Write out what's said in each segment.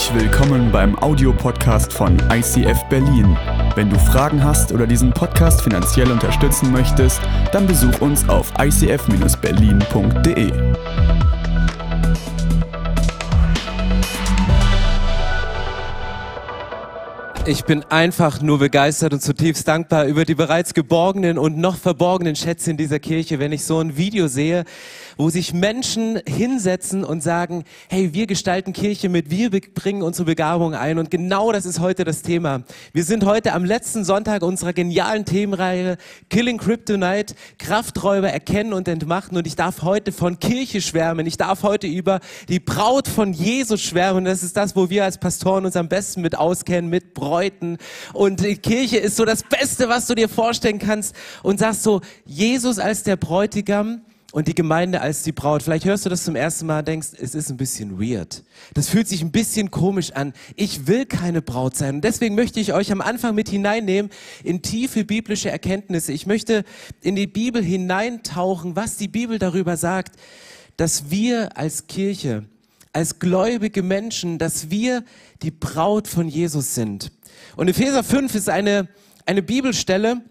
Herzlich willkommen beim Audiopodcast von ICF Berlin. Wenn du Fragen hast oder diesen Podcast finanziell unterstützen möchtest, dann besuch uns auf icf-berlin.de. Ich bin einfach nur begeistert und zutiefst dankbar über die bereits geborgenen und noch verborgenen Schätze in dieser Kirche, wenn ich so ein Video sehe, wo sich Menschen hinsetzen und sagen, hey, wir gestalten Kirche mit, wir bringen unsere Begabung ein. Und genau das ist heute das Thema. Wir sind heute am letzten Sonntag unserer genialen Themenreihe Killing Kryptonite, Krafträuber erkennen und entmachten. Und ich darf heute von Kirche schwärmen. Ich darf heute über die Braut von Jesus schwärmen. Das ist das, wo wir als Pastoren uns am besten mit auskennen, mit Bräuten. Und Kirche ist so das Beste, was du dir vorstellen kannst. Und sagst so, Jesus als der Bräutigam, und die Gemeinde als die Braut. Vielleicht hörst du das zum ersten Mal und denkst, es ist ein bisschen weird. Das fühlt sich ein bisschen komisch an. Ich will keine Braut sein. Und deswegen möchte ich euch am Anfang mit hineinnehmen in tiefe biblische Erkenntnisse. Ich möchte in die Bibel hineintauchen, was die Bibel darüber sagt, dass wir als Kirche, als gläubige Menschen, dass wir die Braut von Jesus sind. Und Epheser 5 ist eine, eine Bibelstelle,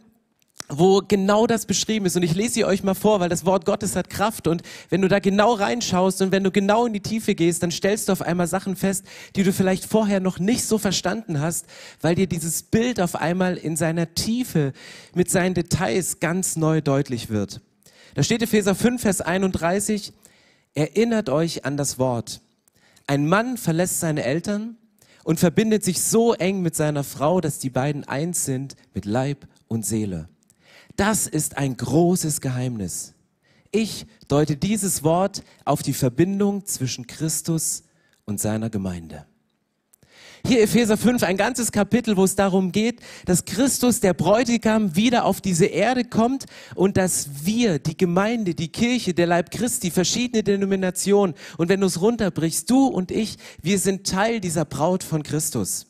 wo genau das beschrieben ist. Und ich lese sie euch mal vor, weil das Wort Gottes hat Kraft. Und wenn du da genau reinschaust und wenn du genau in die Tiefe gehst, dann stellst du auf einmal Sachen fest, die du vielleicht vorher noch nicht so verstanden hast, weil dir dieses Bild auf einmal in seiner Tiefe mit seinen Details ganz neu deutlich wird. Da steht Epheser 5, Vers 31, erinnert euch an das Wort. Ein Mann verlässt seine Eltern und verbindet sich so eng mit seiner Frau, dass die beiden eins sind mit Leib und Seele. Das ist ein großes Geheimnis. Ich deute dieses Wort auf die Verbindung zwischen Christus und seiner Gemeinde. Hier Epheser 5, ein ganzes Kapitel, wo es darum geht, dass Christus, der Bräutigam, wieder auf diese Erde kommt und dass wir, die Gemeinde, die Kirche, der Leib Christi, verschiedene Denominationen und wenn du es runterbrichst, du und ich, wir sind Teil dieser Braut von Christus.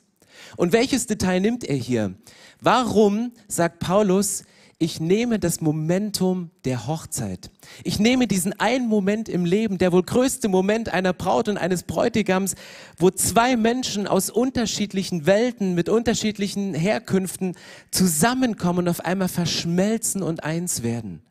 Und welches Detail nimmt er hier? Warum sagt Paulus, ich nehme das Momentum der Hochzeit. Ich nehme diesen einen Moment im Leben, der wohl größte Moment einer Braut und eines Bräutigams, wo zwei Menschen aus unterschiedlichen Welten mit unterschiedlichen Herkünften zusammenkommen und auf einmal verschmelzen und eins werden.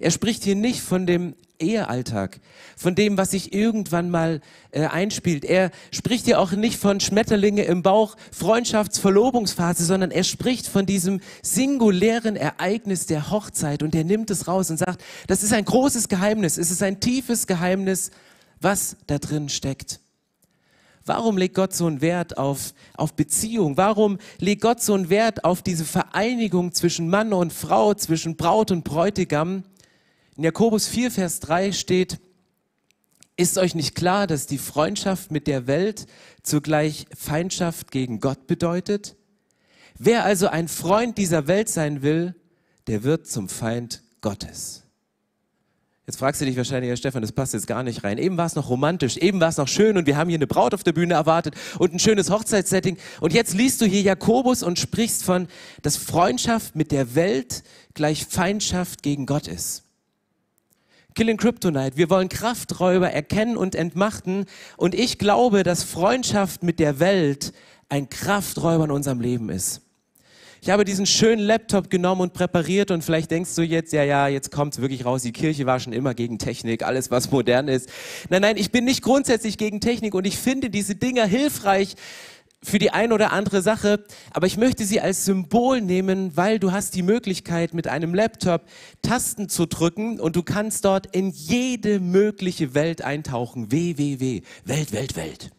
Er spricht hier nicht von dem Ehealltag, von dem, was sich irgendwann mal äh, einspielt. Er spricht hier auch nicht von Schmetterlinge im Bauch, Freundschaftsverlobungsphase, sondern er spricht von diesem singulären Ereignis der Hochzeit und er nimmt es raus und sagt, das ist ein großes Geheimnis, es ist ein tiefes Geheimnis, was da drin steckt. Warum legt Gott so einen Wert auf, auf Beziehung? Warum legt Gott so einen Wert auf diese Vereinigung zwischen Mann und Frau, zwischen Braut und Bräutigam? In Jakobus 4, Vers 3 steht, ist euch nicht klar, dass die Freundschaft mit der Welt zugleich Feindschaft gegen Gott bedeutet? Wer also ein Freund dieser Welt sein will, der wird zum Feind Gottes. Jetzt fragst du dich wahrscheinlich, Herr Stefan, das passt jetzt gar nicht rein. Eben war es noch romantisch, eben war es noch schön und wir haben hier eine Braut auf der Bühne erwartet und ein schönes Hochzeitssetting. Und jetzt liest du hier Jakobus und sprichst von, dass Freundschaft mit der Welt gleich Feindschaft gegen Gott ist. Killing Kryptonite. Wir wollen Krafträuber erkennen und entmachten. Und ich glaube, dass Freundschaft mit der Welt ein Krafträuber in unserem Leben ist. Ich habe diesen schönen Laptop genommen und präpariert und vielleicht denkst du jetzt, ja, ja, jetzt kommt's wirklich raus. Die Kirche war schon immer gegen Technik, alles was modern ist. Nein, nein, ich bin nicht grundsätzlich gegen Technik und ich finde diese Dinger hilfreich, für die ein oder andere Sache, aber ich möchte sie als Symbol nehmen, weil du hast die Möglichkeit mit einem Laptop Tasten zu drücken und du kannst dort in jede mögliche Welt eintauchen. www. Welt, Welt, Welt.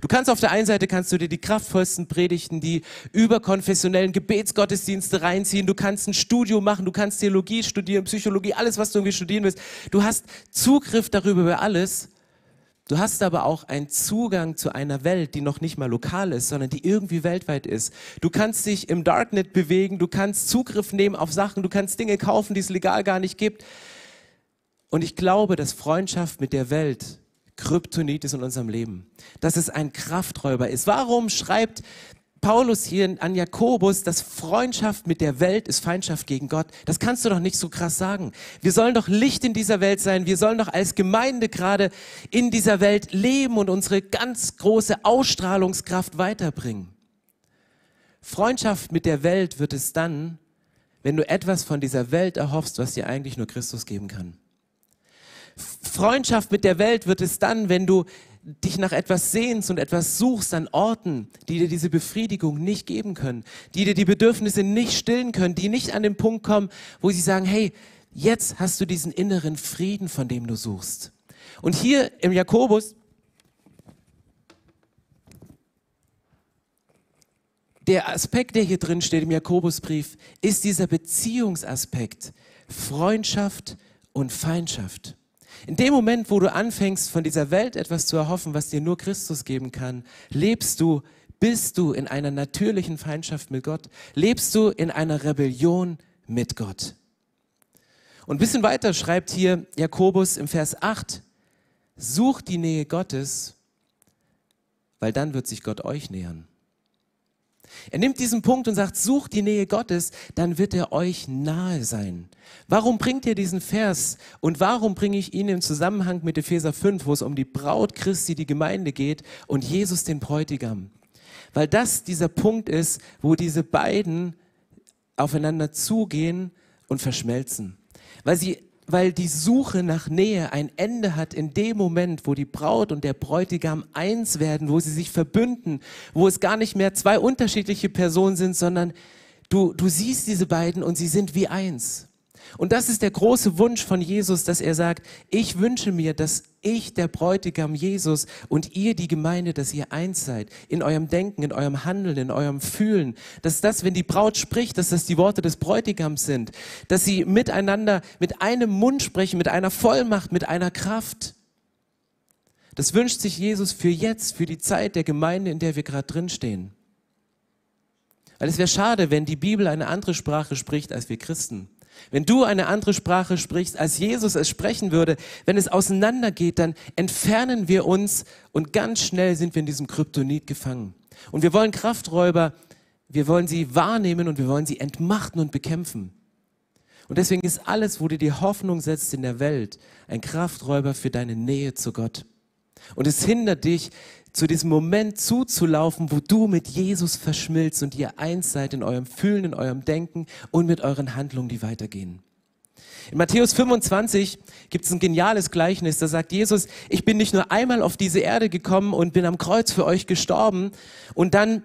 Du kannst auf der einen Seite kannst du dir die kraftvollsten Predigten, die überkonfessionellen Gebetsgottesdienste reinziehen. Du kannst ein Studium machen, du kannst Theologie studieren, Psychologie, alles, was du irgendwie studieren willst. Du hast Zugriff darüber über alles. Du hast aber auch einen Zugang zu einer Welt, die noch nicht mal lokal ist, sondern die irgendwie weltweit ist. Du kannst dich im Darknet bewegen, du kannst Zugriff nehmen auf Sachen, du kannst Dinge kaufen, die es legal gar nicht gibt. Und ich glaube, dass Freundschaft mit der Welt Kryptonit ist in unserem Leben. Dass es ein Krafträuber ist. Warum schreibt Paulus hier an Jakobus, dass Freundschaft mit der Welt ist Feindschaft gegen Gott. Das kannst du doch nicht so krass sagen. Wir sollen doch Licht in dieser Welt sein. Wir sollen doch als Gemeinde gerade in dieser Welt leben und unsere ganz große Ausstrahlungskraft weiterbringen. Freundschaft mit der Welt wird es dann, wenn du etwas von dieser Welt erhoffst, was dir eigentlich nur Christus geben kann. Freundschaft mit der Welt wird es dann, wenn du dich nach etwas sehnst und etwas suchst an Orten, die dir diese Befriedigung nicht geben können, die dir die Bedürfnisse nicht stillen können, die nicht an den Punkt kommen, wo sie sagen, hey, jetzt hast du diesen inneren Frieden, von dem du suchst. Und hier im Jakobus, der Aspekt, der hier drin steht im Jakobusbrief, ist dieser Beziehungsaspekt, Freundschaft und Feindschaft. In dem Moment, wo du anfängst, von dieser Welt etwas zu erhoffen, was dir nur Christus geben kann, lebst du, bist du in einer natürlichen Feindschaft mit Gott, lebst du in einer Rebellion mit Gott. Und ein bisschen weiter schreibt hier Jakobus im Vers 8, sucht die Nähe Gottes, weil dann wird sich Gott euch nähern. Er nimmt diesen Punkt und sagt, sucht die Nähe Gottes, dann wird er euch nahe sein. Warum bringt ihr diesen Vers und warum bringe ich ihn im Zusammenhang mit Epheser 5, wo es um die Braut Christi, die Gemeinde geht und Jesus den Bräutigam? Weil das dieser Punkt ist, wo diese beiden aufeinander zugehen und verschmelzen. Weil sie weil die Suche nach Nähe ein Ende hat in dem Moment, wo die Braut und der Bräutigam eins werden, wo sie sich verbünden, wo es gar nicht mehr zwei unterschiedliche Personen sind, sondern du, du siehst diese beiden und sie sind wie eins. Und das ist der große Wunsch von Jesus, dass er sagt, ich wünsche mir, dass ich, der Bräutigam Jesus und ihr, die Gemeinde, dass ihr eins seid. In eurem Denken, in eurem Handeln, in eurem Fühlen. Dass das, wenn die Braut spricht, dass das die Worte des Bräutigams sind. Dass sie miteinander, mit einem Mund sprechen, mit einer Vollmacht, mit einer Kraft. Das wünscht sich Jesus für jetzt, für die Zeit der Gemeinde, in der wir gerade drinstehen. Weil es wäre schade, wenn die Bibel eine andere Sprache spricht als wir Christen. Wenn du eine andere Sprache sprichst, als Jesus es sprechen würde, wenn es auseinandergeht, dann entfernen wir uns und ganz schnell sind wir in diesem Kryptonit gefangen. Und wir wollen Krafträuber, wir wollen sie wahrnehmen und wir wollen sie entmachten und bekämpfen. Und deswegen ist alles, wo du die Hoffnung setzt in der Welt, ein Krafträuber für deine Nähe zu Gott. Und es hindert dich, zu diesem Moment zuzulaufen, wo du mit Jesus verschmilzt und ihr eins seid in eurem Fühlen, in eurem Denken und mit euren Handlungen, die weitergehen. In Matthäus 25 gibt es ein geniales Gleichnis, da sagt Jesus, ich bin nicht nur einmal auf diese Erde gekommen und bin am Kreuz für euch gestorben und dann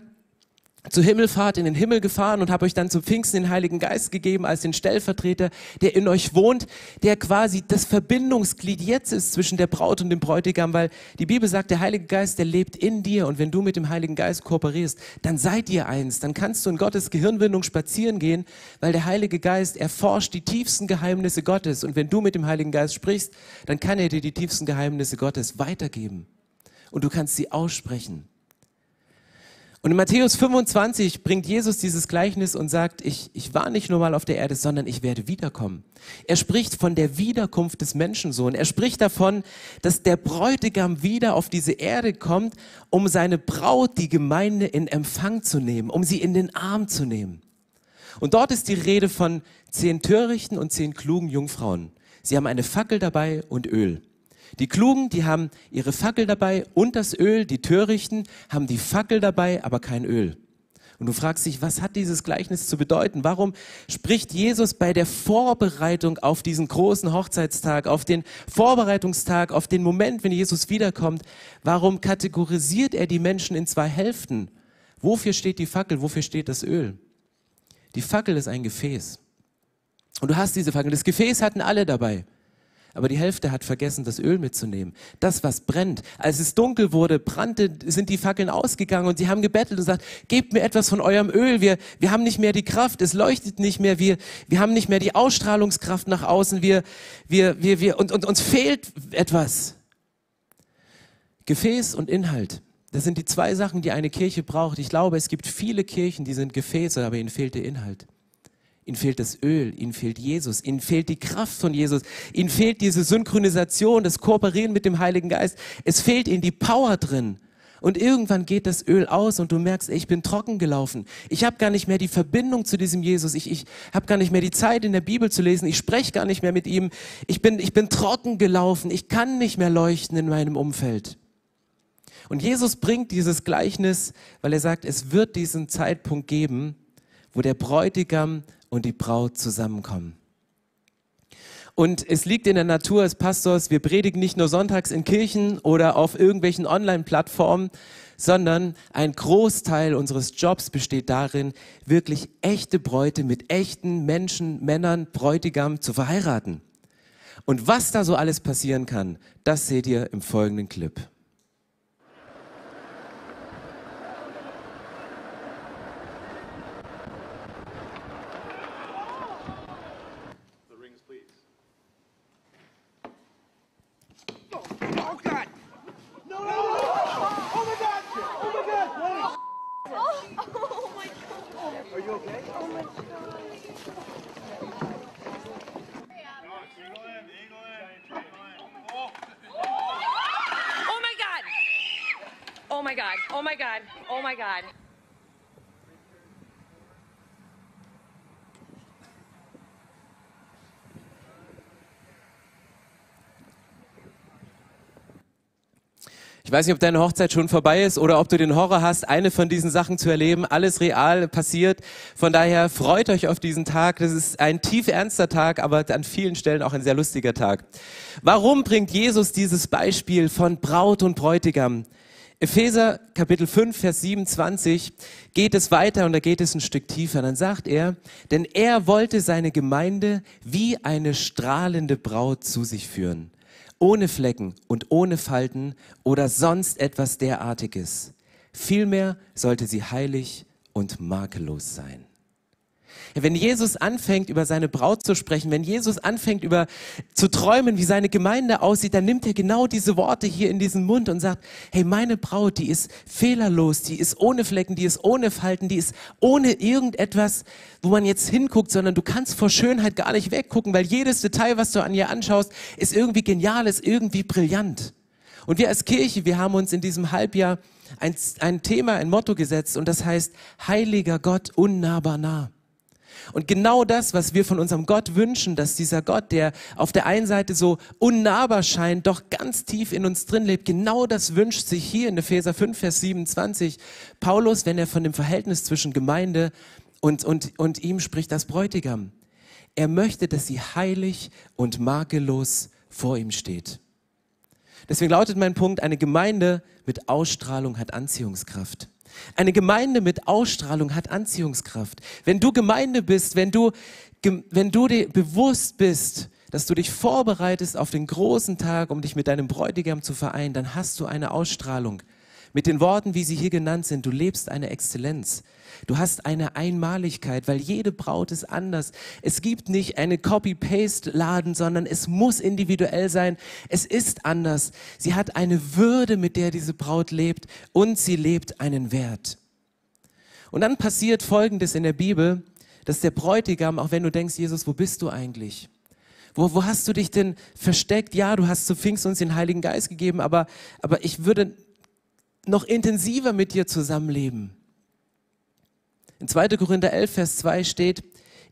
zur Himmelfahrt in den Himmel gefahren und habe euch dann zum Pfingsten den Heiligen Geist gegeben als den Stellvertreter, der in euch wohnt, der quasi das Verbindungsglied jetzt ist zwischen der Braut und dem Bräutigam, weil die Bibel sagt, der Heilige Geist, der lebt in dir und wenn du mit dem Heiligen Geist kooperierst, dann seid ihr eins, dann kannst du in Gottes Gehirnwindung spazieren gehen, weil der Heilige Geist erforscht die tiefsten Geheimnisse Gottes und wenn du mit dem Heiligen Geist sprichst, dann kann er dir die tiefsten Geheimnisse Gottes weitergeben und du kannst sie aussprechen. Und in Matthäus 25 bringt Jesus dieses Gleichnis und sagt, ich, ich war nicht nur mal auf der Erde, sondern ich werde wiederkommen. Er spricht von der Wiederkunft des Menschensohn. Er spricht davon, dass der Bräutigam wieder auf diese Erde kommt, um seine Braut, die Gemeinde, in Empfang zu nehmen, um sie in den Arm zu nehmen. Und dort ist die Rede von zehn törichten und zehn klugen Jungfrauen. Sie haben eine Fackel dabei und Öl. Die Klugen, die haben ihre Fackel dabei und das Öl. Die Törichten haben die Fackel dabei, aber kein Öl. Und du fragst dich, was hat dieses Gleichnis zu bedeuten? Warum spricht Jesus bei der Vorbereitung auf diesen großen Hochzeitstag, auf den Vorbereitungstag, auf den Moment, wenn Jesus wiederkommt, warum kategorisiert er die Menschen in zwei Hälften? Wofür steht die Fackel? Wofür steht das Öl? Die Fackel ist ein Gefäß. Und du hast diese Fackel. Das Gefäß hatten alle dabei aber die Hälfte hat vergessen, das Öl mitzunehmen. Das, was brennt. Als es dunkel wurde, brannte, sind die Fackeln ausgegangen und sie haben gebettelt und gesagt, gebt mir etwas von eurem Öl. Wir, wir haben nicht mehr die Kraft, es leuchtet nicht mehr, wir, wir haben nicht mehr die Ausstrahlungskraft nach außen, wir, wir, wir, wir, und, und uns fehlt etwas. Gefäß und Inhalt. Das sind die zwei Sachen, die eine Kirche braucht. Ich glaube, es gibt viele Kirchen, die sind Gefäße, aber ihnen fehlt der Inhalt. Ihnen fehlt das Öl, ihnen fehlt Jesus, ihnen fehlt die Kraft von Jesus, ihnen fehlt diese Synchronisation, das Kooperieren mit dem Heiligen Geist. Es fehlt ihnen die Power drin. Und irgendwann geht das Öl aus und du merkst, ey, ich bin trocken gelaufen. Ich habe gar nicht mehr die Verbindung zu diesem Jesus. Ich, ich habe gar nicht mehr die Zeit in der Bibel zu lesen. Ich spreche gar nicht mehr mit ihm. Ich bin, ich bin trocken gelaufen. Ich kann nicht mehr leuchten in meinem Umfeld. Und Jesus bringt dieses Gleichnis, weil er sagt, es wird diesen Zeitpunkt geben, wo der Bräutigam und die Braut zusammenkommen. Und es liegt in der Natur des Pastors, wir predigen nicht nur sonntags in Kirchen oder auf irgendwelchen Online-Plattformen, sondern ein Großteil unseres Jobs besteht darin, wirklich echte Bräute mit echten Menschen, Männern, Bräutigam zu verheiraten. Und was da so alles passieren kann, das seht ihr im folgenden Clip. Weiß nicht, ob deine Hochzeit schon vorbei ist oder ob du den Horror hast, eine von diesen Sachen zu erleben. Alles real passiert. Von daher freut euch auf diesen Tag. Das ist ein tief ernster Tag, aber an vielen Stellen auch ein sehr lustiger Tag. Warum bringt Jesus dieses Beispiel von Braut und Bräutigam? Epheser Kapitel 5, Vers 27 geht es weiter und da geht es ein Stück tiefer. Dann sagt er, denn er wollte seine Gemeinde wie eine strahlende Braut zu sich führen ohne Flecken und ohne Falten oder sonst etwas derartiges. Vielmehr sollte sie heilig und makellos sein. Wenn Jesus anfängt, über seine Braut zu sprechen, wenn Jesus anfängt, über zu träumen, wie seine Gemeinde aussieht, dann nimmt er genau diese Worte hier in diesen Mund und sagt, hey, meine Braut, die ist fehlerlos, die ist ohne Flecken, die ist ohne Falten, die ist ohne irgendetwas, wo man jetzt hinguckt, sondern du kannst vor Schönheit gar nicht weggucken, weil jedes Detail, was du an ihr anschaust, ist irgendwie genial, ist irgendwie brillant. Und wir als Kirche, wir haben uns in diesem Halbjahr ein, ein Thema, ein Motto gesetzt und das heißt, heiliger Gott, unnahbar nah. Und genau das, was wir von unserem Gott wünschen, dass dieser Gott, der auf der einen Seite so unnahbar scheint, doch ganz tief in uns drin lebt, genau das wünscht sich hier in Epheser 5, Vers 27 Paulus, wenn er von dem Verhältnis zwischen Gemeinde und, und, und ihm spricht, das Bräutigam. Er möchte, dass sie heilig und makellos vor ihm steht. Deswegen lautet mein Punkt, eine Gemeinde mit Ausstrahlung hat Anziehungskraft. Eine Gemeinde mit Ausstrahlung hat Anziehungskraft. Wenn du Gemeinde bist, wenn du, wenn du dir bewusst bist, dass du dich vorbereitest auf den großen Tag, um dich mit deinem Bräutigam zu vereinen, dann hast du eine Ausstrahlung. Mit den Worten, wie sie hier genannt sind, du lebst eine Exzellenz. Du hast eine Einmaligkeit, weil jede Braut ist anders. Es gibt nicht eine Copy-Paste-Laden, sondern es muss individuell sein. Es ist anders. Sie hat eine Würde, mit der diese Braut lebt und sie lebt einen Wert. Und dann passiert Folgendes in der Bibel, dass der Bräutigam, auch wenn du denkst, Jesus, wo bist du eigentlich? Wo, wo hast du dich denn versteckt? Ja, du hast zu Pfingst uns den Heiligen Geist gegeben, aber, aber ich würde noch intensiver mit dir zusammenleben. In 2. Korinther 11, Vers 2 steht,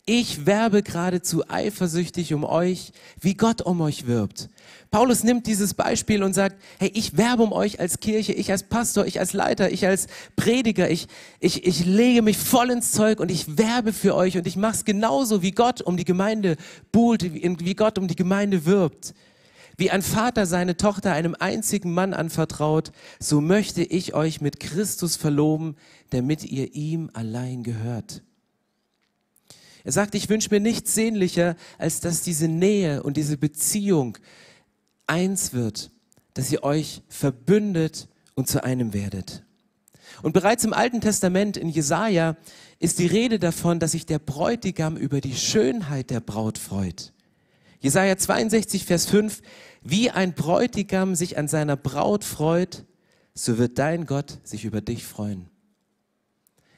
ich werbe geradezu eifersüchtig um euch, wie Gott um euch wirbt. Paulus nimmt dieses Beispiel und sagt, hey, ich werbe um euch als Kirche, ich als Pastor, ich als Leiter, ich als Prediger, ich, ich, ich lege mich voll ins Zeug und ich werbe für euch und ich mache es genauso, wie Gott um die Gemeinde buhlt, wie Gott um die Gemeinde wirbt. Wie ein Vater seine Tochter einem einzigen Mann anvertraut, so möchte ich euch mit Christus verloben, damit ihr ihm allein gehört. Er sagt, ich wünsche mir nichts sehnlicher, als dass diese Nähe und diese Beziehung eins wird, dass ihr euch verbündet und zu einem werdet. Und bereits im Alten Testament in Jesaja ist die Rede davon, dass sich der Bräutigam über die Schönheit der Braut freut. Jesaja 62, Vers 5. Wie ein Bräutigam sich an seiner Braut freut, so wird dein Gott sich über dich freuen.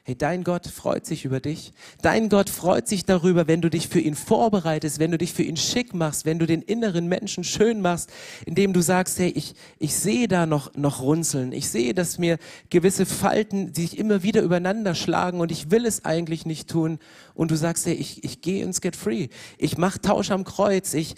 Hey, dein Gott freut sich über dich. Dein Gott freut sich darüber, wenn du dich für ihn vorbereitest, wenn du dich für ihn schick machst, wenn du den inneren Menschen schön machst, indem du sagst, hey, ich, ich sehe da noch, noch Runzeln. Ich sehe, dass mir gewisse Falten sich immer wieder übereinander schlagen und ich will es eigentlich nicht tun. Und du sagst, hey, ich, ich gehe ins Get Free. Ich mache Tausch am Kreuz. Ich,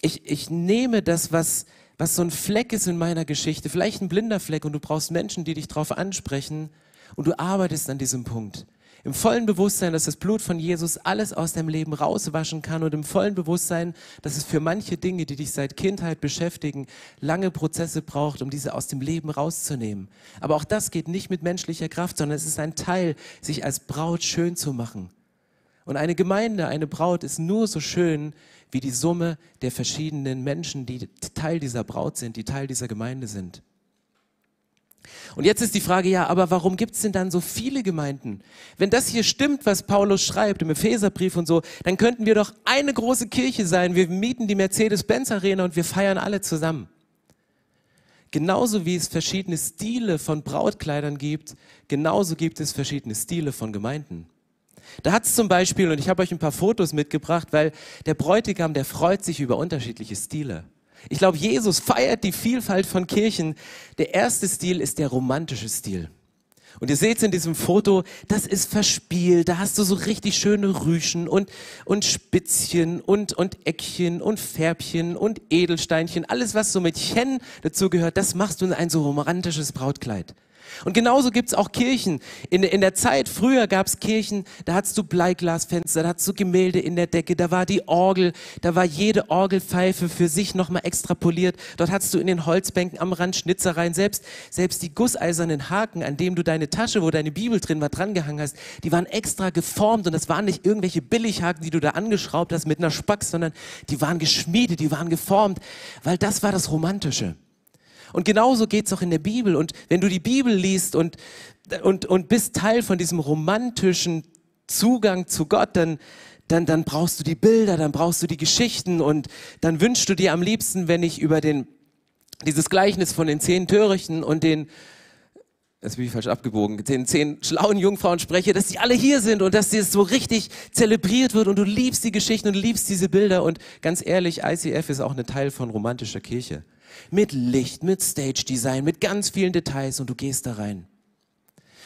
ich, ich nehme das, was, was so ein Fleck ist in meiner Geschichte, vielleicht ein blinder Fleck und du brauchst Menschen, die dich darauf ansprechen und du arbeitest an diesem Punkt. Im vollen Bewusstsein, dass das Blut von Jesus alles aus deinem Leben rauswaschen kann und im vollen Bewusstsein, dass es für manche Dinge, die dich seit Kindheit beschäftigen, lange Prozesse braucht, um diese aus dem Leben rauszunehmen. Aber auch das geht nicht mit menschlicher Kraft, sondern es ist ein Teil, sich als Braut schön zu machen. Und eine Gemeinde, eine Braut ist nur so schön wie die Summe der verschiedenen Menschen, die Teil dieser Braut sind, die Teil dieser Gemeinde sind. Und jetzt ist die Frage, ja, aber warum gibt es denn dann so viele Gemeinden? Wenn das hier stimmt, was Paulus schreibt im Epheserbrief und so, dann könnten wir doch eine große Kirche sein. Wir mieten die Mercedes-Benz Arena und wir feiern alle zusammen. Genauso wie es verschiedene Stile von Brautkleidern gibt, genauso gibt es verschiedene Stile von Gemeinden. Da hat es zum Beispiel, und ich habe euch ein paar Fotos mitgebracht, weil der Bräutigam, der freut sich über unterschiedliche Stile. Ich glaube, Jesus feiert die Vielfalt von Kirchen. Der erste Stil ist der romantische Stil. Und ihr seht es in diesem Foto, das ist verspielt. Da hast du so richtig schöne Rüschen und, und Spitzchen und, und Eckchen und Färbchen und Edelsteinchen. Alles, was so mit Chen dazu gehört, das machst du in ein so romantisches Brautkleid. Und genauso gibt's auch Kirchen. In, in der Zeit, früher gab's Kirchen, da hattest du Bleiglasfenster, da hattest du Gemälde in der Decke, da war die Orgel, da war jede Orgelpfeife für sich nochmal extrapoliert. Dort hattest du in den Holzbänken am Rand Schnitzereien. Selbst, selbst die gusseisernen Haken, an dem du deine Tasche, wo deine Bibel drin war, drangehangen hast, die waren extra geformt und das waren nicht irgendwelche Billighaken, die du da angeschraubt hast mit einer Spax, sondern die waren geschmiedet, die waren geformt, weil das war das Romantische. Und genauso geht's auch in der Bibel. Und wenn du die Bibel liest und, und, und bist Teil von diesem romantischen Zugang zu Gott, dann, dann, dann brauchst du die Bilder, dann brauchst du die Geschichten. Und dann wünschst du dir am liebsten, wenn ich über den, dieses Gleichnis von den zehn Törichten und den, jetzt bin ich falsch abgebogen, den zehn schlauen Jungfrauen spreche, dass die alle hier sind und dass das so richtig zelebriert wird und du liebst die Geschichten und du liebst diese Bilder. Und ganz ehrlich, ICF ist auch ein Teil von romantischer Kirche mit Licht, mit Stage Design, mit ganz vielen Details und du gehst da rein.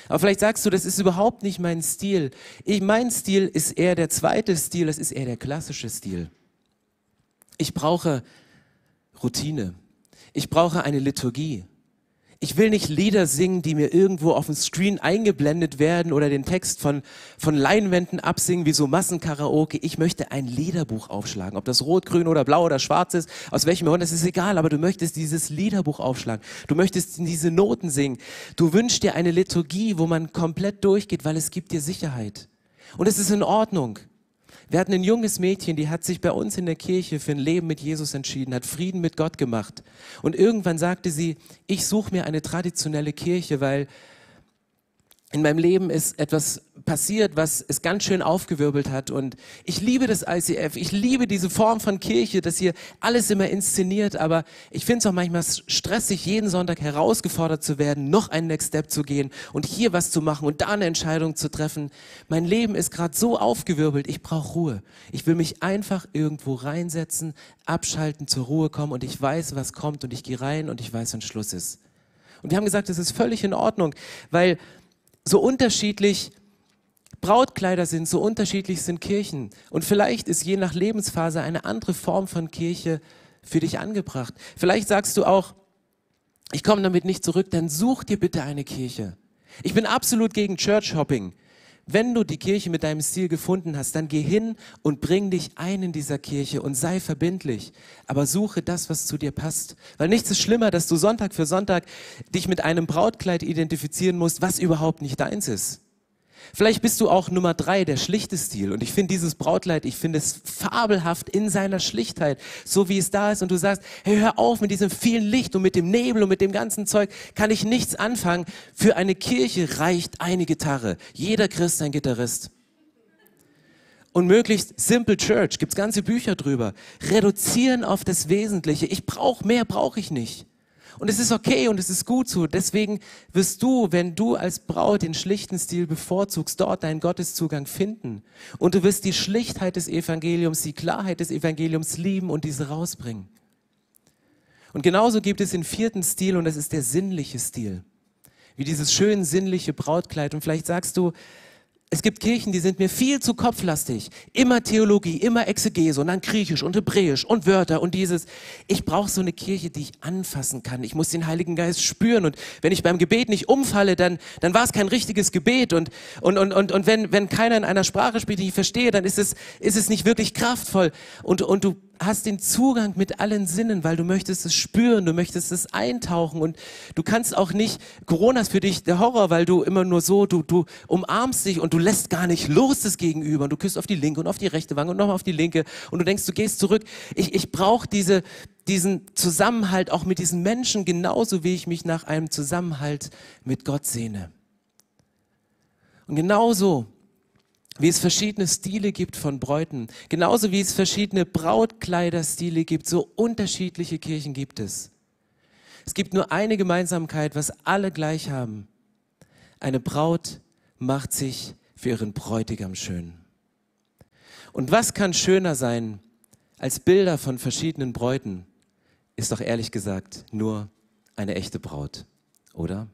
Aber vielleicht sagst du, das ist überhaupt nicht mein Stil. Ich, mein Stil ist eher der zweite Stil, das ist eher der klassische Stil. Ich brauche Routine. Ich brauche eine Liturgie. Ich will nicht Lieder singen, die mir irgendwo auf dem Screen eingeblendet werden oder den Text von, von Leinwänden absingen, wie so Massenkaraoke. Ich möchte ein Liederbuch aufschlagen. Ob das rot, grün oder blau oder schwarz ist, aus welchem Grund, das ist egal, aber du möchtest dieses Liederbuch aufschlagen. Du möchtest diese Noten singen. Du wünschst dir eine Liturgie, wo man komplett durchgeht, weil es gibt dir Sicherheit. Und es ist in Ordnung. Wir hatten ein junges Mädchen, die hat sich bei uns in der Kirche für ein Leben mit Jesus entschieden, hat Frieden mit Gott gemacht. Und irgendwann sagte sie, ich suche mir eine traditionelle Kirche, weil in meinem Leben ist etwas passiert, was es ganz schön aufgewirbelt hat. Und ich liebe das ICF. Ich liebe diese Form von Kirche, dass hier alles immer inszeniert. Aber ich finde es auch manchmal stressig, jeden Sonntag herausgefordert zu werden, noch einen Next Step zu gehen und hier was zu machen und da eine Entscheidung zu treffen. Mein Leben ist gerade so aufgewirbelt. Ich brauche Ruhe. Ich will mich einfach irgendwo reinsetzen, abschalten, zur Ruhe kommen und ich weiß, was kommt und ich gehe rein und ich weiß, wann Schluss ist. Und wir haben gesagt, das ist völlig in Ordnung, weil so unterschiedlich Brautkleider sind, so unterschiedlich sind Kirchen. Und vielleicht ist je nach Lebensphase eine andere Form von Kirche für dich angebracht. Vielleicht sagst du auch, ich komme damit nicht zurück, dann such dir bitte eine Kirche. Ich bin absolut gegen Church Hopping. Wenn du die Kirche mit deinem Stil gefunden hast, dann geh hin und bring dich ein in dieser Kirche und sei verbindlich. Aber suche das, was zu dir passt. Weil nichts ist schlimmer, dass du Sonntag für Sonntag dich mit einem Brautkleid identifizieren musst, was überhaupt nicht deins ist. Vielleicht bist du auch Nummer drei, der schlichte Stil. Und ich finde dieses Brautkleid, ich finde es fabelhaft in seiner Schlichtheit, so wie es da ist. Und du sagst, hey, hör auf mit diesem vielen Licht und mit dem Nebel und mit dem ganzen Zeug, kann ich nichts anfangen. Für eine Kirche reicht eine Gitarre. Jeder Christ ein Gitarrist. Und möglichst Simple Church, gibt's ganze Bücher drüber. Reduzieren auf das Wesentliche. Ich brauche mehr, brauche ich nicht. Und es ist okay und es ist gut so. Deswegen wirst du, wenn du als Braut den schlichten Stil bevorzugst, dort deinen Gotteszugang finden. Und du wirst die Schlichtheit des Evangeliums, die Klarheit des Evangeliums lieben und diese rausbringen. Und genauso gibt es den vierten Stil und das ist der sinnliche Stil. Wie dieses schön sinnliche Brautkleid. Und vielleicht sagst du, es gibt Kirchen, die sind mir viel zu kopflastig. Immer Theologie, immer Exegese und dann Griechisch und Hebräisch und Wörter und dieses. Ich brauche so eine Kirche, die ich anfassen kann. Ich muss den Heiligen Geist spüren und wenn ich beim Gebet nicht umfalle, dann, dann war es kein richtiges Gebet und, und, und, und, und wenn, wenn keiner in einer Sprache spricht, die ich verstehe, dann ist es, ist es nicht wirklich kraftvoll und, und du hast den Zugang mit allen Sinnen, weil du möchtest es spüren, du möchtest es eintauchen und du kannst auch nicht, Corona ist für dich der Horror, weil du immer nur so, du, du umarmst dich und du lässt gar nicht los das Gegenüber und du küsst auf die linke und auf die rechte Wange und nochmal auf die linke und du denkst, du gehst zurück. Ich, ich brauche diese, diesen Zusammenhalt auch mit diesen Menschen genauso, wie ich mich nach einem Zusammenhalt mit Gott sehne. Und genauso wie es verschiedene Stile gibt von Bräuten, genauso wie es verschiedene Brautkleiderstile gibt, so unterschiedliche Kirchen gibt es. Es gibt nur eine Gemeinsamkeit, was alle gleich haben. Eine Braut macht sich für ihren Bräutigam schön. Und was kann schöner sein als Bilder von verschiedenen Bräuten? Ist doch ehrlich gesagt nur eine echte Braut, oder?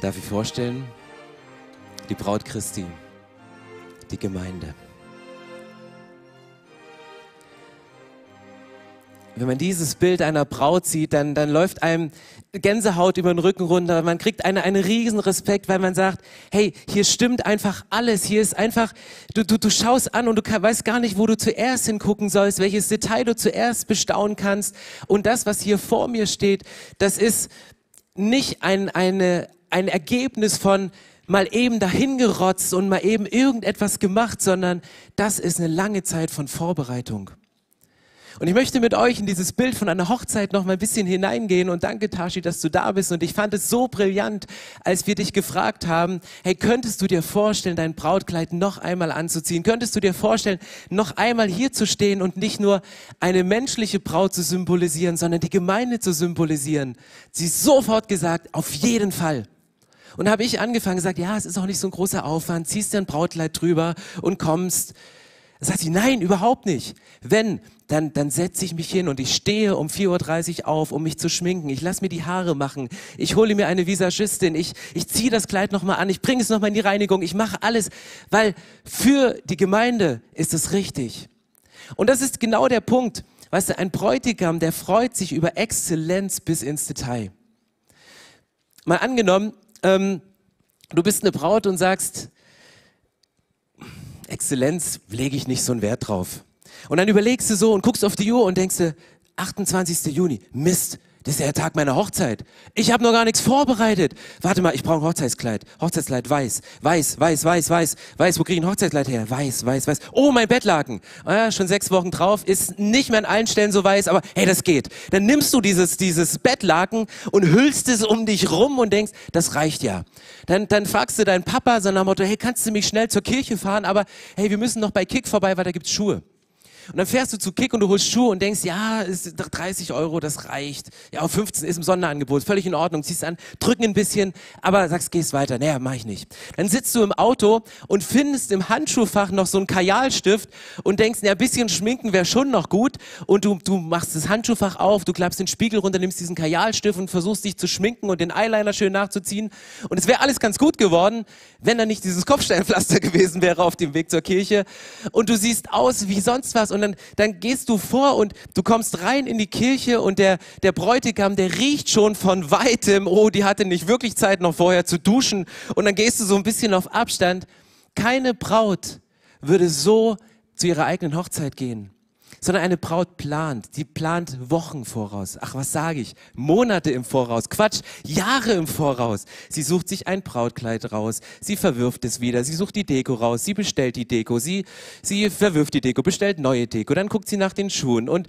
Darf ich vorstellen? Die Braut Christi, die Gemeinde. Wenn man dieses Bild einer Braut sieht, dann, dann läuft einem Gänsehaut über den Rücken runter. Man kriegt einen, einen riesen Respekt, weil man sagt, hey, hier stimmt einfach alles. Hier ist einfach, du, du, du schaust an und du weißt gar nicht, wo du zuerst hingucken sollst, welches Detail du zuerst bestaunen kannst. Und das, was hier vor mir steht, das ist nicht ein, eine, ein Ergebnis von mal eben dahingerotzt und mal eben irgendetwas gemacht, sondern das ist eine lange Zeit von Vorbereitung. Und ich möchte mit euch in dieses Bild von einer Hochzeit noch mal ein bisschen hineingehen und danke Tashi, dass du da bist und ich fand es so brillant, als wir dich gefragt haben, hey, könntest du dir vorstellen, dein Brautkleid noch einmal anzuziehen? Könntest du dir vorstellen, noch einmal hier zu stehen und nicht nur eine menschliche Braut zu symbolisieren, sondern die Gemeinde zu symbolisieren? Sie sofort gesagt, auf jeden Fall. Und habe ich angefangen gesagt, ja, es ist auch nicht so ein großer Aufwand, ziehst dir ein Brautkleid drüber und kommst. Da sagt sie, nein, überhaupt nicht. Wenn, dann, dann setze ich mich hin und ich stehe um 4.30 Uhr auf, um mich zu schminken. Ich lasse mir die Haare machen. Ich hole mir eine Visagistin. Ich, ich ziehe das Kleid nochmal an. Ich bringe es nochmal in die Reinigung. Ich mache alles, weil für die Gemeinde ist es richtig. Und das ist genau der Punkt. Weißt du, ein Bräutigam, der freut sich über Exzellenz bis ins Detail. Mal angenommen, ähm, du bist eine Braut und sagst, Exzellenz lege ich nicht so einen Wert drauf. Und dann überlegst du so und guckst auf die Uhr und denkst du, 28. Juni, Mist, das ist der Tag meiner Hochzeit. Ich habe noch gar nichts vorbereitet. Warte mal, ich brauche ein Hochzeitskleid. Hochzeitskleid weiß, weiß, weiß, weiß, weiß, weiß. Wo kriege ich ein Hochzeitskleid her? Weiß, weiß, weiß. Oh, mein Bettlaken. Ah, ja, schon sechs Wochen drauf, ist nicht mehr an allen Stellen so weiß, aber hey, das geht. Dann nimmst du dieses, dieses Bettlaken und hüllst es um dich rum und denkst, das reicht ja. Dann, dann fragst du deinen Papa so nach dem Motto, hey, kannst du mich schnell zur Kirche fahren? Aber hey, wir müssen noch bei Kick vorbei, weil da gibt's Schuhe. Und dann fährst du zu Kick und du holst Schuhe und denkst, ja, ist 30 Euro, das reicht. Ja, 15 ist im Sonderangebot, völlig in Ordnung. Ziehst an, drücken ein bisschen, aber sagst, gehst weiter. Naja, mach ich nicht. Dann sitzt du im Auto und findest im Handschuhfach noch so einen Kajalstift und denkst, ja, ein bisschen schminken wäre schon noch gut. Und du, du machst das Handschuhfach auf, du klappst den Spiegel runter, nimmst diesen Kajalstift und versuchst dich zu schminken und den Eyeliner schön nachzuziehen. Und es wäre alles ganz gut geworden, wenn da nicht dieses Kopfsteinpflaster gewesen wäre auf dem Weg zur Kirche. Und du siehst aus wie sonst was machst und dann, dann gehst du vor und du kommst rein in die Kirche und der, der Bräutigam, der riecht schon von weitem, oh, die hatte nicht wirklich Zeit noch vorher zu duschen und dann gehst du so ein bisschen auf Abstand. Keine Braut würde so zu ihrer eigenen Hochzeit gehen sondern eine Braut plant. Die plant Wochen voraus. Ach, was sage ich? Monate im Voraus. Quatsch, Jahre im Voraus. Sie sucht sich ein Brautkleid raus. Sie verwirft es wieder. Sie sucht die Deko raus. Sie bestellt die Deko. Sie, sie verwirft die Deko, bestellt neue Deko. Dann guckt sie nach den Schuhen und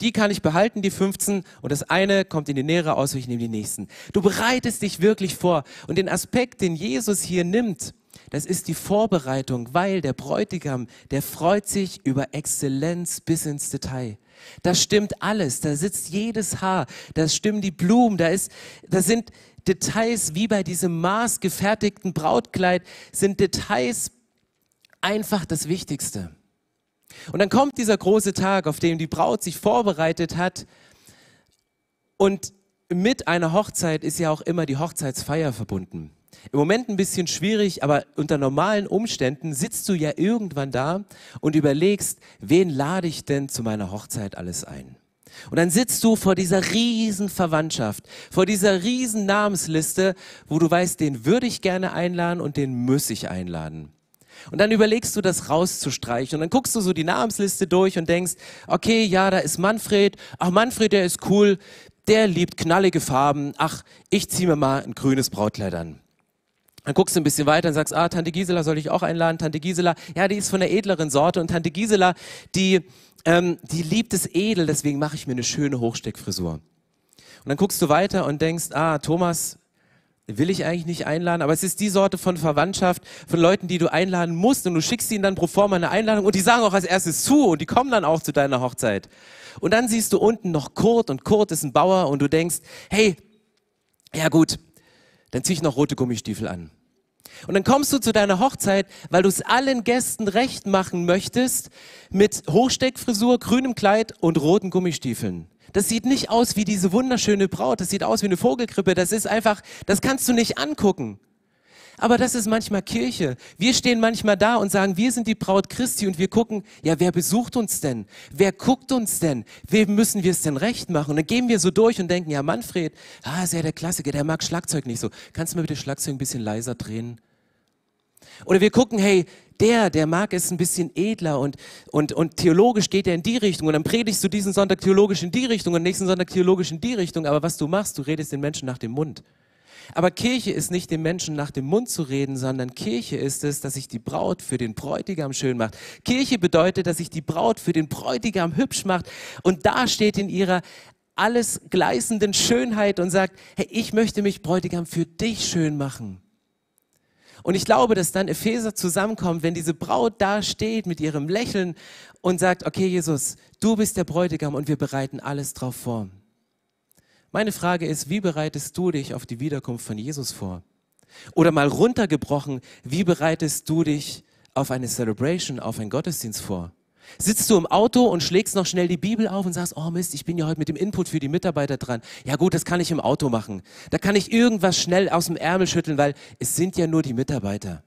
die kann ich behalten, die 15, und das eine kommt in die nähere aus, ich nehme die nächsten. Du bereitest dich wirklich vor. Und den Aspekt, den Jesus hier nimmt, das ist die Vorbereitung, weil der Bräutigam, der freut sich über Exzellenz bis ins Detail. Da stimmt alles, da sitzt jedes Haar, da stimmen die Blumen, da ist, da sind Details wie bei diesem maßgefertigten Brautkleid, sind Details einfach das Wichtigste. Und dann kommt dieser große Tag, auf dem die Braut sich vorbereitet hat und mit einer Hochzeit ist ja auch immer die Hochzeitsfeier verbunden. Im Moment ein bisschen schwierig, aber unter normalen Umständen sitzt du ja irgendwann da und überlegst, wen lade ich denn zu meiner Hochzeit alles ein? Und dann sitzt du vor dieser riesen Verwandtschaft, vor dieser riesen Namensliste, wo du weißt, den würde ich gerne einladen und den muss ich einladen. Und dann überlegst du, das rauszustreichen. Und dann guckst du so die Namensliste durch und denkst, okay, ja, da ist Manfred. Ach, Manfred, der ist cool. Der liebt knallige Farben. Ach, ich ziehe mir mal ein grünes Brautkleid an. Dann guckst du ein bisschen weiter und sagst, ah, Tante Gisela soll ich auch einladen. Tante Gisela, ja, die ist von der edleren Sorte. Und Tante Gisela, die, ähm, die liebt es edel, deswegen mache ich mir eine schöne Hochsteckfrisur. Und dann guckst du weiter und denkst, ah, Thomas will ich eigentlich nicht einladen, aber es ist die Sorte von Verwandtschaft, von Leuten, die du einladen musst und du schickst ihnen dann pro forma eine Einladung und die sagen auch als erstes zu und die kommen dann auch zu deiner Hochzeit. Und dann siehst du unten noch Kurt und Kurt ist ein Bauer und du denkst, hey, ja gut, dann zieh ich noch rote Gummistiefel an. Und dann kommst du zu deiner Hochzeit, weil du es allen Gästen recht machen möchtest, mit Hochsteckfrisur, grünem Kleid und roten Gummistiefeln. Das sieht nicht aus wie diese wunderschöne Braut, das sieht aus wie eine Vogelgrippe, das ist einfach, das kannst du nicht angucken. Aber das ist manchmal Kirche. Wir stehen manchmal da und sagen, wir sind die Braut Christi und wir gucken, ja, wer besucht uns denn? Wer guckt uns denn? Wem müssen wir es denn recht machen? Und dann gehen wir so durch und denken, ja, Manfred, ah, ist ja der Klassiker, der mag Schlagzeug nicht so. Kannst du mal bitte Schlagzeug ein bisschen leiser drehen? Oder wir gucken, hey, der, der mag es ein bisschen edler und, und, und theologisch geht er in die Richtung und dann predigst du diesen Sonntag theologisch in die Richtung und nächsten Sonntag theologisch in die Richtung. Aber was du machst, du redest den Menschen nach dem Mund. Aber Kirche ist nicht dem Menschen nach dem Mund zu reden, sondern Kirche ist es, dass sich die Braut für den Bräutigam schön macht. Kirche bedeutet, dass sich die Braut für den Bräutigam hübsch macht und da steht in ihrer alles gleißenden Schönheit und sagt, hey, ich möchte mich Bräutigam für dich schön machen. Und ich glaube, dass dann Epheser zusammenkommt, wenn diese Braut da steht mit ihrem Lächeln und sagt, okay Jesus, du bist der Bräutigam und wir bereiten alles drauf vor. Meine Frage ist, wie bereitest du dich auf die Wiederkunft von Jesus vor? Oder mal runtergebrochen, wie bereitest du dich auf eine Celebration, auf einen Gottesdienst vor? Sitzt du im Auto und schlägst noch schnell die Bibel auf und sagst, oh Mist, ich bin ja heute mit dem Input für die Mitarbeiter dran. Ja gut, das kann ich im Auto machen. Da kann ich irgendwas schnell aus dem Ärmel schütteln, weil es sind ja nur die Mitarbeiter.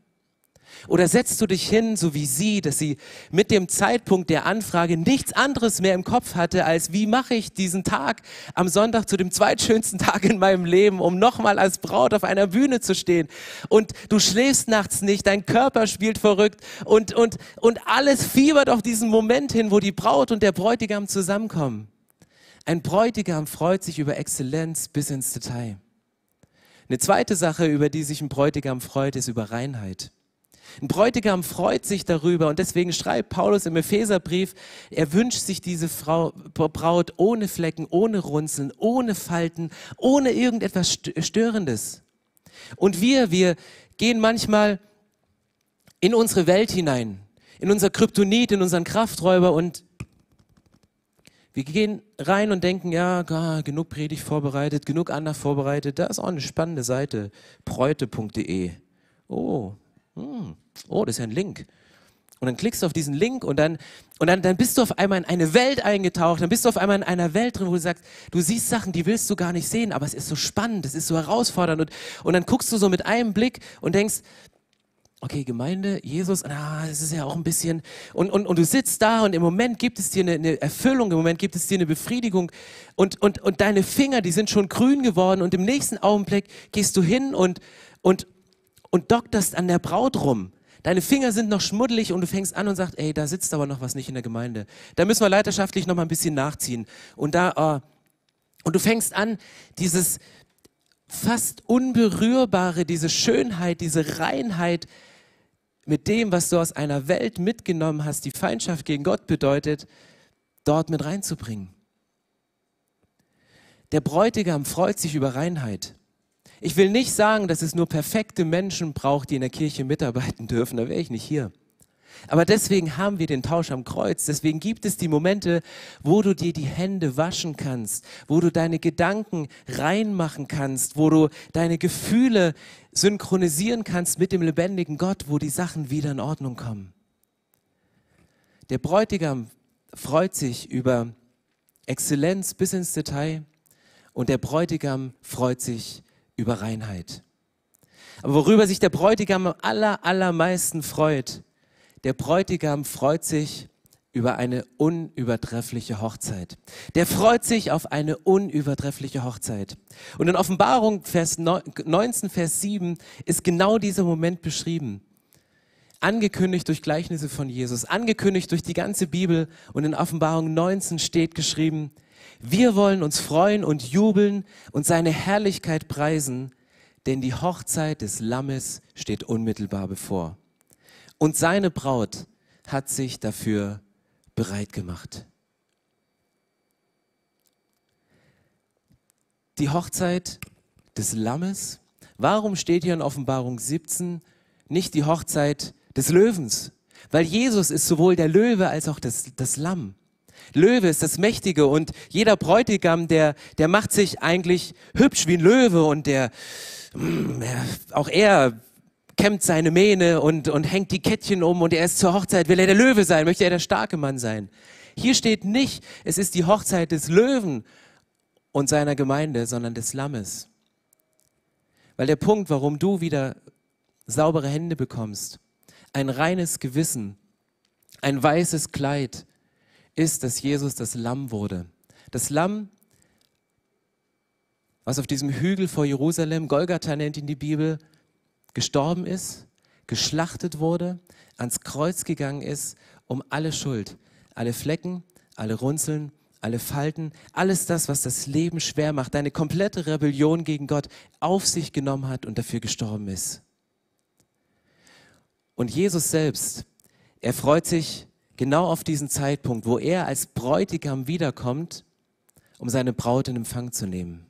Oder setzt du dich hin, so wie sie, dass sie mit dem Zeitpunkt der Anfrage nichts anderes mehr im Kopf hatte, als wie mache ich diesen Tag am Sonntag zu dem zweitschönsten Tag in meinem Leben, um nochmal als Braut auf einer Bühne zu stehen. Und du schläfst nachts nicht, dein Körper spielt verrückt und, und, und alles fiebert auf diesen Moment hin, wo die Braut und der Bräutigam zusammenkommen. Ein Bräutigam freut sich über Exzellenz bis ins Detail. Eine zweite Sache, über die sich ein Bräutigam freut, ist über Reinheit. Ein Bräutigam freut sich darüber und deswegen schreibt Paulus im Epheserbrief, er wünscht sich diese Frau, Braut ohne Flecken, ohne Runzeln, ohne Falten, ohne irgendetwas Störendes. Und wir, wir gehen manchmal in unsere Welt hinein, in unser Kryptonit, in unseren Krafträuber und wir gehen rein und denken, ja, genug Predigt vorbereitet, genug Anna vorbereitet. Da ist auch eine spannende Seite, preute.de. Oh, hm, oh, das ist ja ein Link. Und dann klickst du auf diesen Link und dann, und dann, dann bist du auf einmal in eine Welt eingetaucht, dann bist du auf einmal in einer Welt drin, wo du sagst, du siehst Sachen, die willst du gar nicht sehen, aber es ist so spannend, es ist so herausfordernd. Und, und dann guckst du so mit einem Blick und denkst, okay, Gemeinde, Jesus, ah, das ist ja auch ein bisschen, und, und, und du sitzt da und im Moment gibt es dir eine, eine Erfüllung, im Moment gibt es dir eine Befriedigung. Und, und, und deine Finger, die sind schon grün geworden und im nächsten Augenblick gehst du hin und, und, und dokterst an der Braut rum. Deine Finger sind noch schmuddelig und du fängst an und sagst, ey, da sitzt aber noch was nicht in der Gemeinde. Da müssen wir leiterschaftlich noch mal ein bisschen nachziehen. Und da, oh, und du fängst an, dieses fast unberührbare, diese Schönheit, diese Reinheit mit dem, was du aus einer Welt mitgenommen hast, die Feindschaft gegen Gott bedeutet, dort mit reinzubringen. Der Bräutigam freut sich über Reinheit. Ich will nicht sagen, dass es nur perfekte Menschen braucht, die in der Kirche mitarbeiten dürfen, da wäre ich nicht hier. Aber deswegen haben wir den Tausch am Kreuz. Deswegen gibt es die Momente, wo du dir die Hände waschen kannst, wo du deine Gedanken reinmachen kannst, wo du deine Gefühle synchronisieren kannst mit dem lebendigen Gott, wo die Sachen wieder in Ordnung kommen. Der Bräutigam freut sich über Exzellenz bis ins Detail und der Bräutigam freut sich über Reinheit. Aber worüber sich der Bräutigam am aller, allermeisten freut, der Bräutigam freut sich über eine unübertreffliche Hochzeit. Der freut sich auf eine unübertreffliche Hochzeit. Und in Offenbarung Vers 19, Vers 7 ist genau dieser Moment beschrieben. Angekündigt durch Gleichnisse von Jesus, angekündigt durch die ganze Bibel und in Offenbarung 19 steht geschrieben, wir wollen uns freuen und jubeln und seine Herrlichkeit preisen, denn die Hochzeit des Lammes steht unmittelbar bevor. Und seine Braut hat sich dafür bereit gemacht. Die Hochzeit des Lammes. Warum steht hier in Offenbarung 17 nicht die Hochzeit des Löwens? Weil Jesus ist sowohl der Löwe als auch das, das Lamm. Löwe ist das Mächtige und jeder Bräutigam, der, der macht sich eigentlich hübsch wie ein Löwe und der, mm, auch er kämmt seine Mähne und, und hängt die Kettchen um und er ist zur Hochzeit, will er der Löwe sein, möchte er der starke Mann sein. Hier steht nicht, es ist die Hochzeit des Löwen und seiner Gemeinde, sondern des Lammes. Weil der Punkt, warum du wieder saubere Hände bekommst, ein reines Gewissen, ein weißes Kleid, ist, dass Jesus das Lamm wurde. Das Lamm, was auf diesem Hügel vor Jerusalem, Golgatha nennt ihn die Bibel, gestorben ist, geschlachtet wurde, ans Kreuz gegangen ist, um alle Schuld, alle Flecken, alle Runzeln, alle Falten, alles das, was das Leben schwer macht, deine komplette Rebellion gegen Gott auf sich genommen hat und dafür gestorben ist. Und Jesus selbst, er freut sich genau auf diesen Zeitpunkt, wo er als Bräutigam wiederkommt, um seine Braut in Empfang zu nehmen.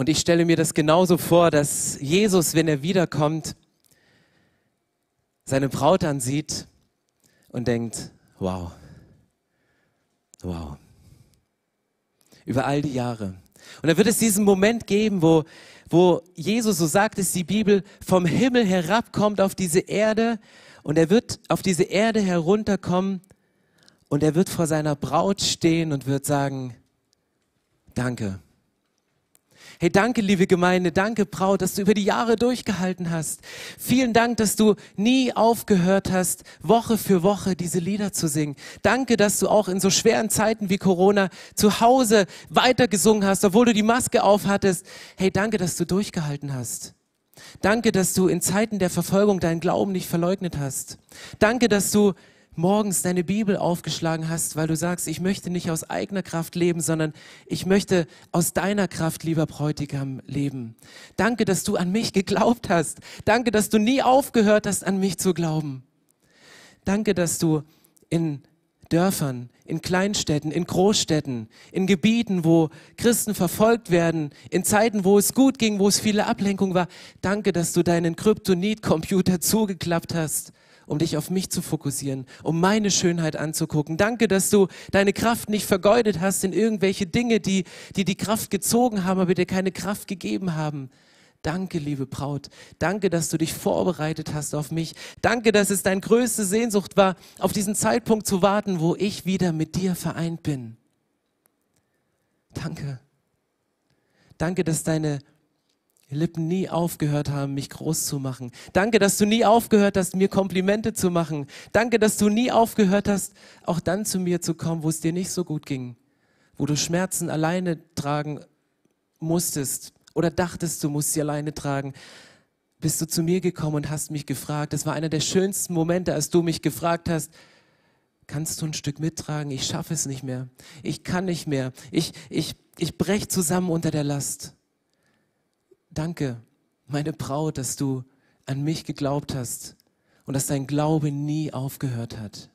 Und ich stelle mir das genauso vor, dass Jesus, wenn er wiederkommt, seine Braut ansieht und denkt, wow, wow. Über all die Jahre. Und da wird es diesen Moment geben, wo, wo Jesus, so sagt es die Bibel, vom Himmel herabkommt auf diese Erde und er wird auf diese Erde herunterkommen und er wird vor seiner Braut stehen und wird sagen, danke Hey, danke, liebe Gemeinde, danke, Braut, dass du über die Jahre durchgehalten hast. Vielen Dank, dass du nie aufgehört hast, Woche für Woche diese Lieder zu singen. Danke, dass du auch in so schweren Zeiten wie Corona zu Hause weitergesungen hast, obwohl du die Maske aufhattest. Hey, danke, dass du durchgehalten hast. Danke, dass du in Zeiten der Verfolgung deinen Glauben nicht verleugnet hast. Danke, dass du morgens deine Bibel aufgeschlagen hast, weil du sagst, ich möchte nicht aus eigener Kraft leben, sondern ich möchte aus deiner Kraft, lieber Bräutigam, leben. Danke, dass du an mich geglaubt hast. Danke, dass du nie aufgehört hast, an mich zu glauben. Danke, dass du in Dörfern, in Kleinstädten, in Großstädten, in Gebieten, wo Christen verfolgt werden, in Zeiten, wo es gut ging, wo es viele Ablenkung war. Danke, dass du deinen Kryptonit-Computer zugeklappt hast um dich auf mich zu fokussieren, um meine Schönheit anzugucken. Danke, dass du deine Kraft nicht vergeudet hast in irgendwelche Dinge, die, die die Kraft gezogen haben, aber dir keine Kraft gegeben haben. Danke, liebe Braut. Danke, dass du dich vorbereitet hast auf mich. Danke, dass es deine größte Sehnsucht war, auf diesen Zeitpunkt zu warten, wo ich wieder mit dir vereint bin. Danke. Danke, dass deine Lippen nie aufgehört haben, mich groß zu machen. Danke, dass du nie aufgehört hast, mir Komplimente zu machen. Danke, dass du nie aufgehört hast, auch dann zu mir zu kommen, wo es dir nicht so gut ging, wo du Schmerzen alleine tragen musstest oder dachtest, du musst sie alleine tragen. Bist du zu mir gekommen und hast mich gefragt. Das war einer der schönsten Momente, als du mich gefragt hast, kannst du ein Stück mittragen? Ich schaffe es nicht mehr. Ich kann nicht mehr. Ich, ich, ich brech zusammen unter der Last. Danke, meine Braut, dass du an mich geglaubt hast und dass dein Glaube nie aufgehört hat.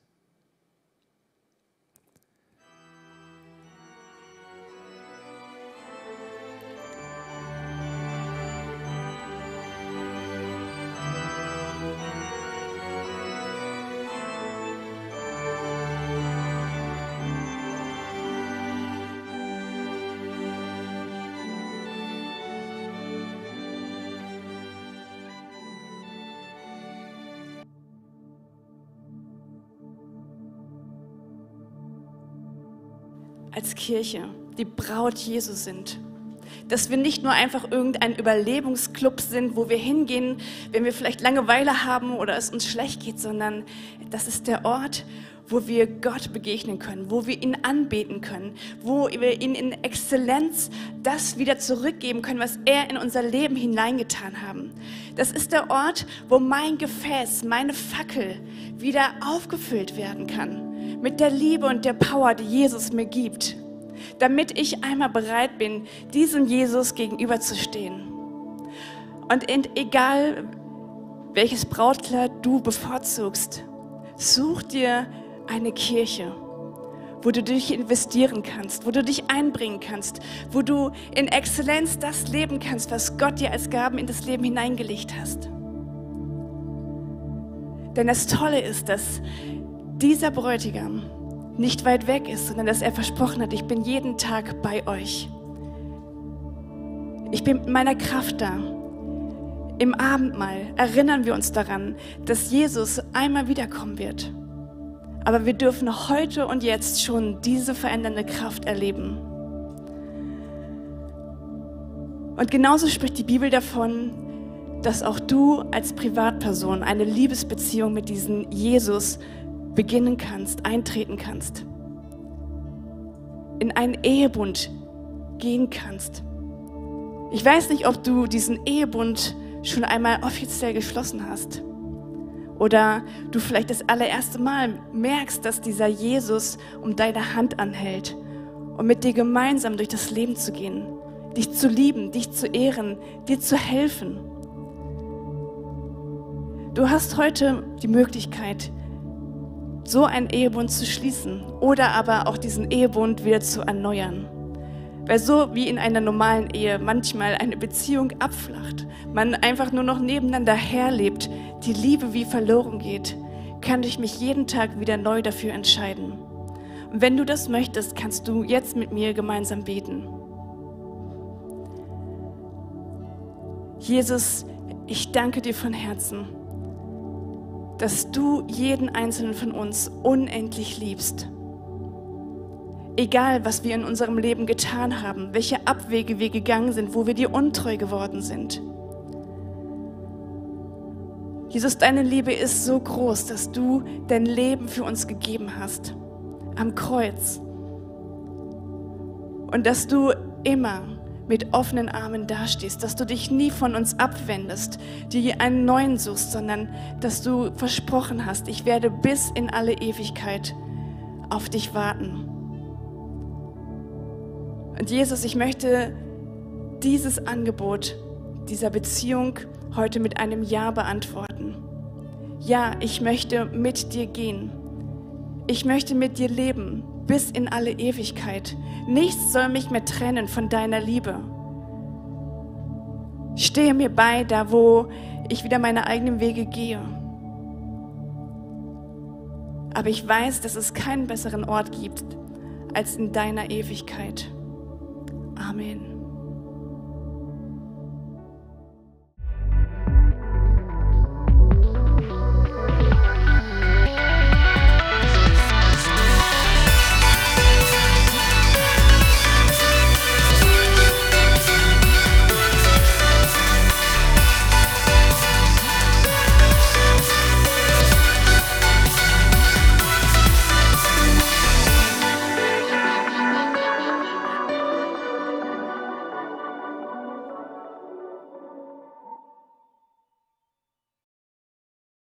Kirche die Braut Jesus sind. Dass wir nicht nur einfach irgendein Überlebensclub sind, wo wir hingehen, wenn wir vielleicht Langeweile haben oder es uns schlecht geht, sondern das ist der Ort, wo wir Gott begegnen können, wo wir ihn anbeten können, wo wir ihn in Exzellenz das wieder zurückgeben können, was er in unser Leben hineingetan haben. Das ist der Ort, wo mein Gefäß, meine Fackel wieder aufgefüllt werden kann mit der Liebe und der Power, die Jesus mir gibt, damit ich einmal bereit bin, diesem Jesus gegenüberzustehen. Und egal, welches Brautkleid du bevorzugst, such dir eine Kirche, wo du dich investieren kannst, wo du dich einbringen kannst, wo du in Exzellenz das leben kannst, was Gott dir als Gaben in das Leben hineingelegt hast. Denn das Tolle ist, dass dieser Bräutigam nicht weit weg ist, sondern dass er versprochen hat, ich bin jeden Tag bei euch. Ich bin mit meiner Kraft da. Im Abendmahl erinnern wir uns daran, dass Jesus einmal wiederkommen wird. Aber wir dürfen heute und jetzt schon diese verändernde Kraft erleben. Und genauso spricht die Bibel davon, dass auch du als Privatperson eine Liebesbeziehung mit diesem Jesus beginnen kannst, eintreten kannst, in einen Ehebund gehen kannst. Ich weiß nicht, ob du diesen Ehebund schon einmal offiziell geschlossen hast oder du vielleicht das allererste Mal merkst, dass dieser Jesus um deine Hand anhält, um mit dir gemeinsam durch das Leben zu gehen, dich zu lieben, dich zu ehren, dir zu helfen. Du hast heute die Möglichkeit, so einen Ehebund zu schließen oder aber auch diesen Ehebund wieder zu erneuern. Weil so wie in einer normalen Ehe manchmal eine Beziehung abflacht, man einfach nur noch nebeneinander herlebt, die Liebe wie verloren geht, kann ich mich jeden Tag wieder neu dafür entscheiden. Und wenn du das möchtest, kannst du jetzt mit mir gemeinsam beten. Jesus, ich danke dir von Herzen dass du jeden einzelnen von uns unendlich liebst. Egal, was wir in unserem Leben getan haben, welche Abwege wir gegangen sind, wo wir dir untreu geworden sind. Jesus, deine Liebe ist so groß, dass du dein Leben für uns gegeben hast am Kreuz. Und dass du immer mit offenen Armen dastehst, dass du dich nie von uns abwendest, dir einen neuen suchst, sondern dass du versprochen hast, ich werde bis in alle Ewigkeit auf dich warten. Und Jesus, ich möchte dieses Angebot dieser Beziehung heute mit einem Ja beantworten. Ja, ich möchte mit dir gehen. Ich möchte mit dir leben bis in alle Ewigkeit. Nichts soll mich mehr trennen von deiner Liebe. Stehe mir bei, da wo ich wieder meine eigenen Wege gehe. Aber ich weiß, dass es keinen besseren Ort gibt als in deiner Ewigkeit. Amen.